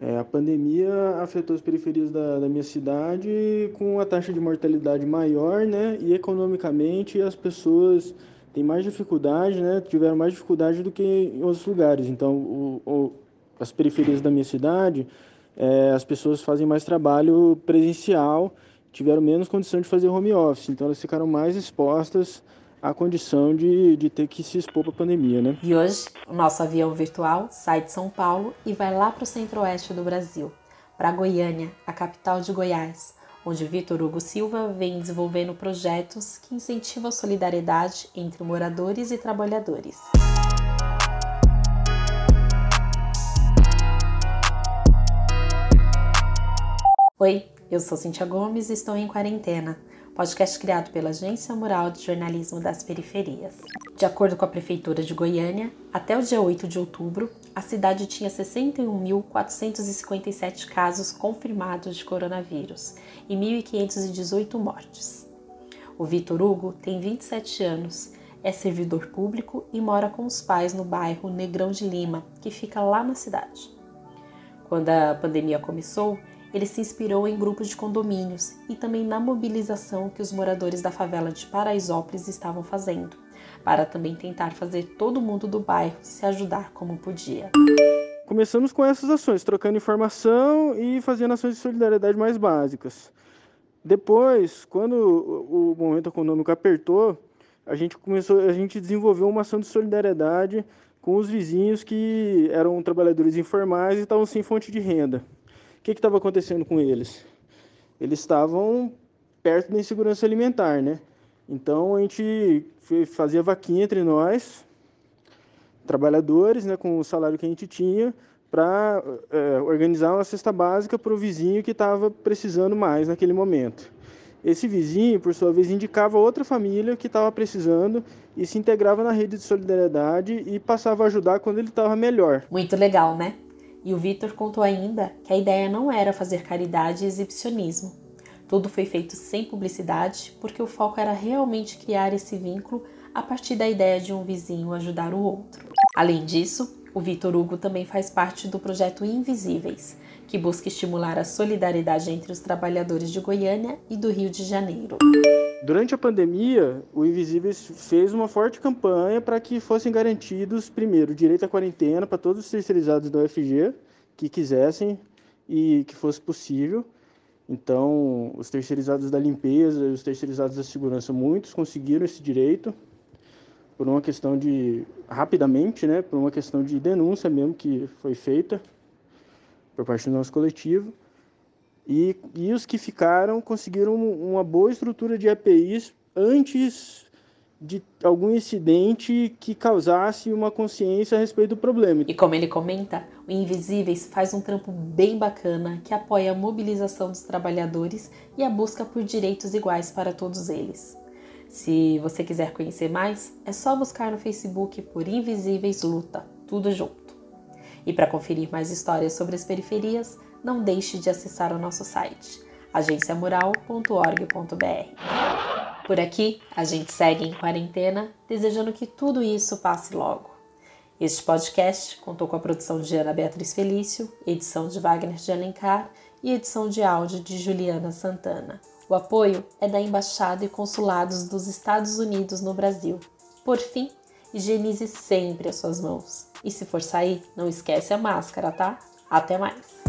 É, a pandemia afetou as periferias da, da, minha cidade com a taxa de mortalidade maior, né? E economicamente as pessoas têm mais dificuldade, né? Tiveram mais dificuldade do que em outros lugares. Então, o, o, as periferias da minha cidade, é, as pessoas fazem mais trabalho presencial, tiveram menos condição de fazer home office. Então, elas ficaram mais expostas a condição de, de ter que se expor para a pandemia, né? E hoje, o nosso avião virtual sai de São Paulo e vai lá para o centro-oeste do Brasil, para Goiânia, a capital de Goiás, onde Vitor Hugo Silva vem desenvolvendo projetos que incentivam a solidariedade entre moradores e trabalhadores. Oi, eu sou Cintia Gomes e estou em quarentena podcast criado pela Agência Mural de Jornalismo das Periferias. De acordo com a Prefeitura de Goiânia, até o dia 8 de outubro, a cidade tinha 61.457 casos confirmados de coronavírus e 1.518 mortes. O Vitor Hugo tem 27 anos, é servidor público e mora com os pais no bairro Negrão de Lima, que fica lá na cidade. Quando a pandemia começou, ele se inspirou em grupos de condomínios e também na mobilização que os moradores da favela de Paraisópolis estavam fazendo, para também tentar fazer todo mundo do bairro se ajudar como podia. Começamos com essas ações, trocando informação e fazendo ações de solidariedade mais básicas. Depois, quando o momento econômico apertou, a gente começou, a gente desenvolveu uma ação de solidariedade com os vizinhos que eram trabalhadores informais e estavam sem fonte de renda que estava acontecendo com eles? Eles estavam perto da insegurança alimentar, né? Então a gente fazia vaquinha entre nós, trabalhadores, né, com o salário que a gente tinha, para é, organizar uma cesta básica para o vizinho que estava precisando mais naquele momento. Esse vizinho, por sua vez, indicava outra família que estava precisando e se integrava na rede de solidariedade e passava a ajudar quando ele estava melhor. Muito legal, né? E o Vitor contou ainda que a ideia não era fazer caridade e exibicionismo. Tudo foi feito sem publicidade, porque o foco era realmente criar esse vínculo a partir da ideia de um vizinho ajudar o outro. Além disso, o Vitor Hugo também faz parte do projeto Invisíveis, que busca estimular a solidariedade entre os trabalhadores de Goiânia e do Rio de Janeiro. Durante a pandemia, o Invisíveis fez uma forte campanha para que fossem garantidos, primeiro, direito à quarentena para todos os terceirizados da UFG que quisessem e que fosse possível. Então, os terceirizados da limpeza os terceirizados da segurança, muitos conseguiram esse direito por uma questão de, rapidamente, né, por uma questão de denúncia mesmo que foi feita por parte do nosso coletivo. E, e os que ficaram conseguiram uma boa estrutura de EPIs antes de algum incidente que causasse uma consciência a respeito do problema. E como ele comenta, o Invisíveis faz um trampo bem bacana que apoia a mobilização dos trabalhadores e a busca por direitos iguais para todos eles. Se você quiser conhecer mais, é só buscar no Facebook por Invisíveis Luta, tudo junto. E para conferir mais histórias sobre as periferias, não deixe de acessar o nosso site agenciamural.org.br. Por aqui, a gente segue em quarentena, desejando que tudo isso passe logo. Este podcast contou com a produção de Ana Beatriz Felício, edição de Wagner de Alencar e edição de áudio de Juliana Santana. O apoio é da Embaixada e Consulados dos Estados Unidos no Brasil. Por fim, higienize sempre as suas mãos. E se for sair, não esquece a máscara, tá? Até mais!